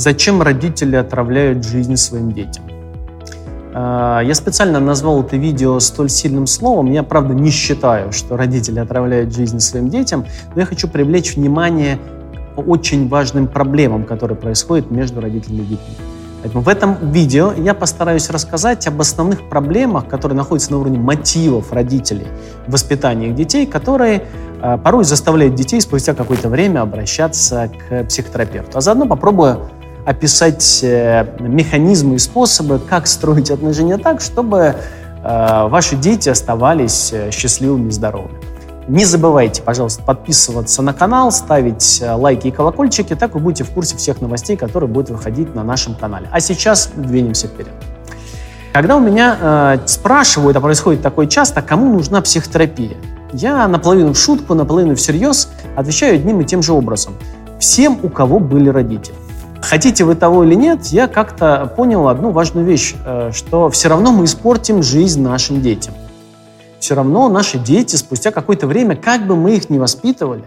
Зачем родители отравляют жизнь своим детям? А, я специально назвал это видео столь сильным словом. Я, правда, не считаю, что родители отравляют жизнь своим детям, но я хочу привлечь внимание к очень важным проблемам, которые происходят между родителями и детьми. Поэтому в этом видео я постараюсь рассказать об основных проблемах, которые находятся на уровне мотивов родителей в воспитании детей, которые э, порой заставляют детей спустя какое-то время обращаться к психотерапевту. А заодно попробую описать э, механизмы и способы, как строить отношения так, чтобы э, ваши дети оставались э, счастливыми и здоровыми. Не забывайте, пожалуйста, подписываться на канал, ставить лайки и колокольчики, так вы будете в курсе всех новостей, которые будут выходить на нашем канале. А сейчас двинемся вперед. Когда у меня э, спрашивают, а происходит такое часто, кому нужна психотерапия, я наполовину в шутку, наполовину всерьез отвечаю одним и тем же образом. Всем, у кого были родители. Хотите вы того или нет, я как-то понял одну важную вещь, э, что все равно мы испортим жизнь нашим детям все равно наши дети спустя какое-то время, как бы мы их ни воспитывали,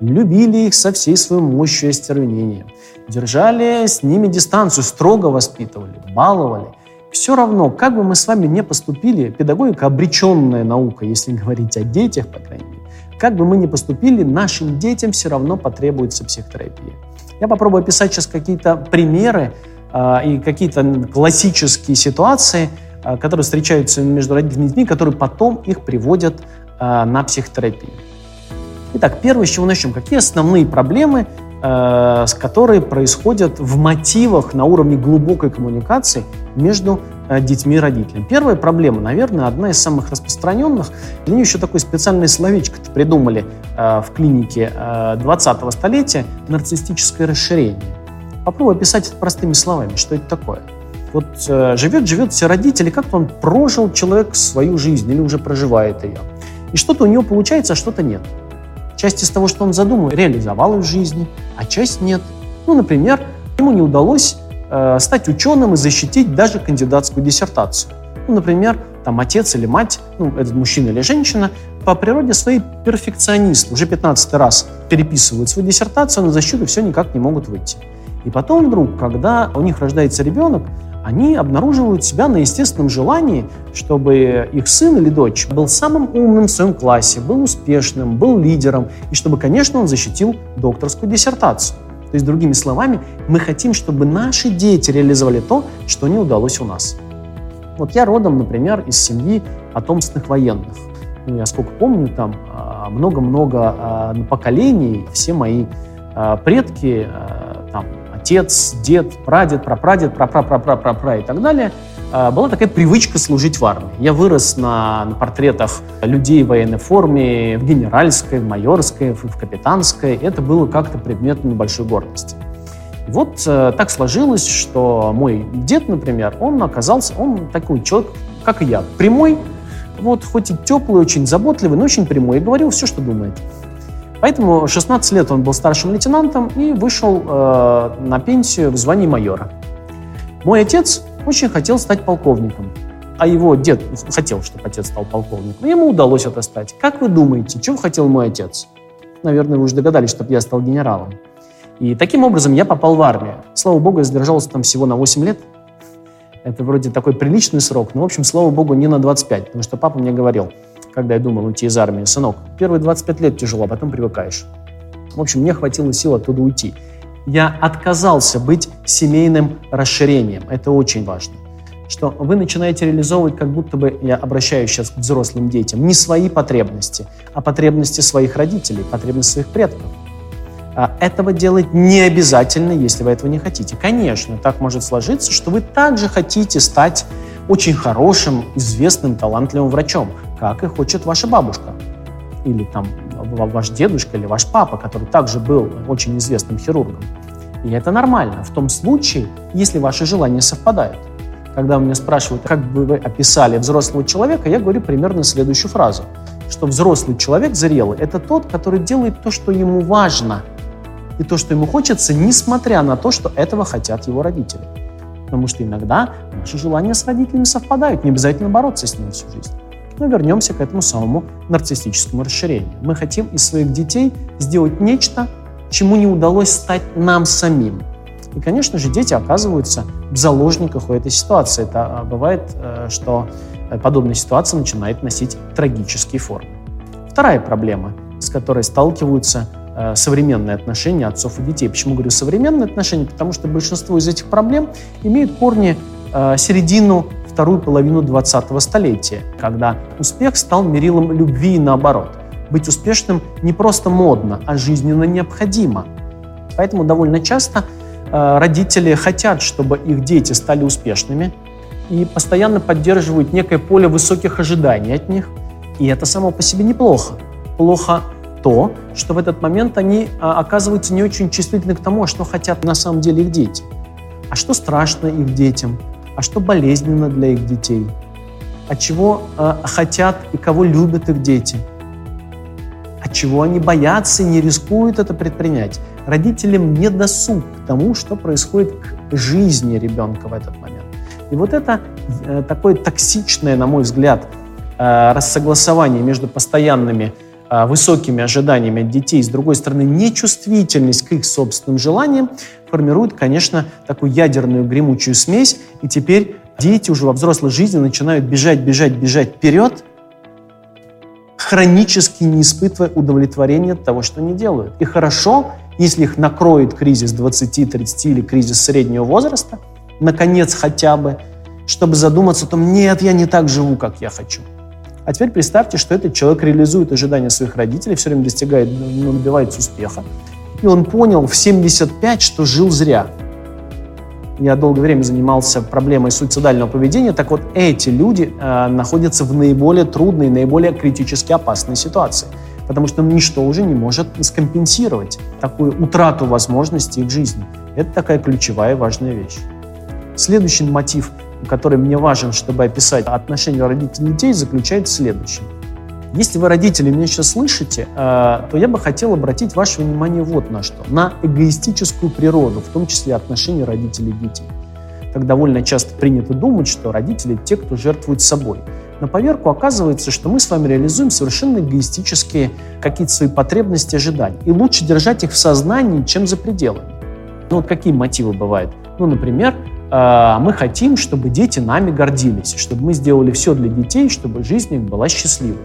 любили их со всей своей мощью и остервенением, держали с ними дистанцию, строго воспитывали, баловали. Все равно, как бы мы с вами не поступили, педагогика обреченная наука, если говорить о детях, по крайней мере, как бы мы ни поступили, нашим детям все равно потребуется психотерапия. Я попробую описать сейчас какие-то примеры э, и какие-то классические ситуации – Э, которые встречаются между родителями и детьми, которые потом их приводят э, на психотерапию. Итак, первое, с чего начнем. Какие основные проблемы, э, с которые происходят в мотивах на уровне глубокой коммуникации между детьми и родителями? Первая проблема, наверное, одна из самых распространенных. Для нее еще такое специальное словечко придумали в клинике 20-го столетия – нарциссическое расширение. Попробую описать это простыми словами. Что это такое? Вот э, живет, живет все родители, как-то он прожил человек свою жизнь или уже проживает ее. И что-то у него получается, а что-то нет. Часть из того, что он задумал, реализовал в жизни, а часть нет. Ну, например, ему не удалось э, стать ученым и защитить даже кандидатскую диссертацию. Ну, например, там отец или мать, ну, этот мужчина или женщина, по природе своей перфекционист, уже 15 раз переписывают свою диссертацию, на защиту все никак не могут выйти. И потом вдруг, когда у них рождается ребенок, они обнаруживают себя на естественном желании, чтобы их сын или дочь был самым умным в своем классе, был успешным, был лидером, и чтобы, конечно, он защитил докторскую диссертацию. То есть, другими словами, мы хотим, чтобы наши дети реализовали то, что не удалось у нас. Вот я родом, например, из семьи потомственных военных. Ну, я сколько помню, там а, много-много а, поколений, все мои а, предки там, отец, дед, прадед, прапрадед, прапрапрапрапрапра и так далее, была такая привычка служить в армии. Я вырос на, на портретах людей в военной форме, в генеральской, в майорской, в, в капитанской. Это было как-то предметом небольшой гордости. И вот э, так сложилось, что мой дед, например, он оказался, он такой человек, как и я, прямой, вот хоть и теплый, очень заботливый, но очень прямой, и говорил все, что думает. Поэтому 16 лет он был старшим лейтенантом и вышел э, на пенсию в звании майора. Мой отец очень хотел стать полковником, а его дед хотел, чтобы отец стал полковником. И ему удалось это стать. Как вы думаете, чего хотел мой отец? Наверное, вы уже догадались, чтобы я стал генералом. И таким образом я попал в армию. Слава богу, я задержался там всего на 8 лет. Это вроде такой приличный срок, но, в общем, слава богу, не на 25, потому что папа мне говорил – когда я думал уйти из армии, сынок, первые 25 лет тяжело, а потом привыкаешь. В общем, мне хватило сил оттуда уйти. Я отказался быть семейным расширением. Это очень важно. Что вы начинаете реализовывать, как будто бы, я обращаюсь сейчас к взрослым детям, не свои потребности, а потребности своих родителей, потребности своих предков. А этого делать не обязательно, если вы этого не хотите. Конечно, так может сложиться, что вы также хотите стать очень хорошим, известным, талантливым врачом как и хочет ваша бабушка. Или там ваш дедушка или ваш папа, который также был очень известным хирургом. И это нормально в том случае, если ваши желания совпадают. Когда меня спрашивают, как бы вы описали взрослого человека, я говорю примерно следующую фразу, что взрослый человек зрелый – это тот, который делает то, что ему важно, и то, что ему хочется, несмотря на то, что этого хотят его родители. Потому что иногда наши желания с родителями совпадают, не обязательно бороться с ними всю жизнь. Но вернемся к этому самому нарциссическому расширению. Мы хотим из своих детей сделать нечто, чему не удалось стать нам самим. И, конечно же, дети оказываются в заложниках у этой ситуации. Это а, бывает, э, что э, подобная ситуация начинает носить трагические формы. Вторая проблема, с которой сталкиваются э, современные отношения отцов и детей. Почему говорю современные отношения? Потому что большинство из этих проблем имеют корни середину вторую половину 20-го столетия, когда успех стал мерилом любви и наоборот. Быть успешным не просто модно, а жизненно необходимо. Поэтому довольно часто э, родители хотят, чтобы их дети стали успешными и постоянно поддерживают некое поле высоких ожиданий от них. И это само по себе неплохо. Плохо то, что в этот момент они а, оказываются не очень чувствительны к тому, что хотят на самом деле их дети. А что страшно их детям? А что болезненно для их детей, от чего э, хотят и кого любят их дети, от чего они боятся и не рискуют это предпринять. Родителям не досуг к тому, что происходит к жизни ребенка в этот момент. И вот это э, такое токсичное, на мой взгляд, э, рассогласование между постоянными высокими ожиданиями от детей, с другой стороны, нечувствительность к их собственным желаниям, формирует, конечно, такую ядерную гремучую смесь, и теперь дети уже во взрослой жизни начинают бежать, бежать, бежать вперед, хронически не испытывая удовлетворения от того, что они делают. И хорошо, если их накроет кризис 20, 30 или кризис среднего возраста, наконец хотя бы, чтобы задуматься о том, нет, я не так живу, как я хочу. А теперь представьте, что этот человек реализует ожидания своих родителей, все время достигает, ну, добивается успеха, и он понял в 75, что жил зря. Я долгое время занимался проблемой суицидального поведения. Так вот, эти люди э, находятся в наиболее трудной, наиболее критически опасной ситуации. Потому что ничто уже не может скомпенсировать такую утрату возможностей в жизни. Это такая ключевая важная вещь. Следующий мотив, который мне важен, чтобы описать отношения родителей и детей, заключается в следующем. Если вы, родители, меня сейчас слышите, э, то я бы хотел обратить ваше внимание вот на что. На эгоистическую природу, в том числе отношения родителей и детей. Так довольно часто принято думать, что родители – те, кто жертвует собой. На поверку оказывается, что мы с вами реализуем совершенно эгоистические какие-то свои потребности, ожидания. И лучше держать их в сознании, чем за пределами. Ну вот какие мотивы бывают? Ну, например, мы хотим, чтобы дети нами гордились, чтобы мы сделали все для детей, чтобы жизнь их была счастливой.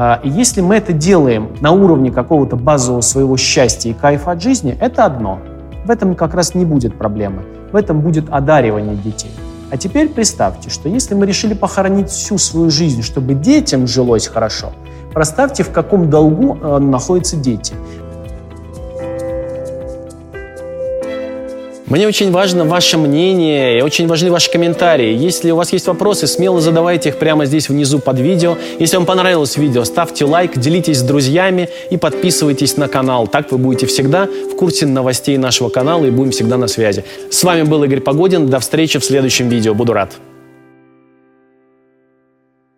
А, и если мы это делаем на уровне какого-то базового своего счастья и кайфа от жизни, это одно. В этом как раз не будет проблемы. В этом будет одаривание детей. А теперь представьте, что если мы решили похоронить всю свою жизнь, чтобы детям жилось хорошо, представьте, в каком долгу э, находятся дети. Мне очень важно ваше мнение, и очень важны ваши комментарии. Если у вас есть вопросы, смело задавайте их прямо здесь внизу под видео. Если вам понравилось видео, ставьте лайк, делитесь с друзьями и подписывайтесь на канал. Так вы будете всегда в курсе новостей нашего канала и будем всегда на связи. С вами был Игорь Погодин. До встречи в следующем видео. Буду рад.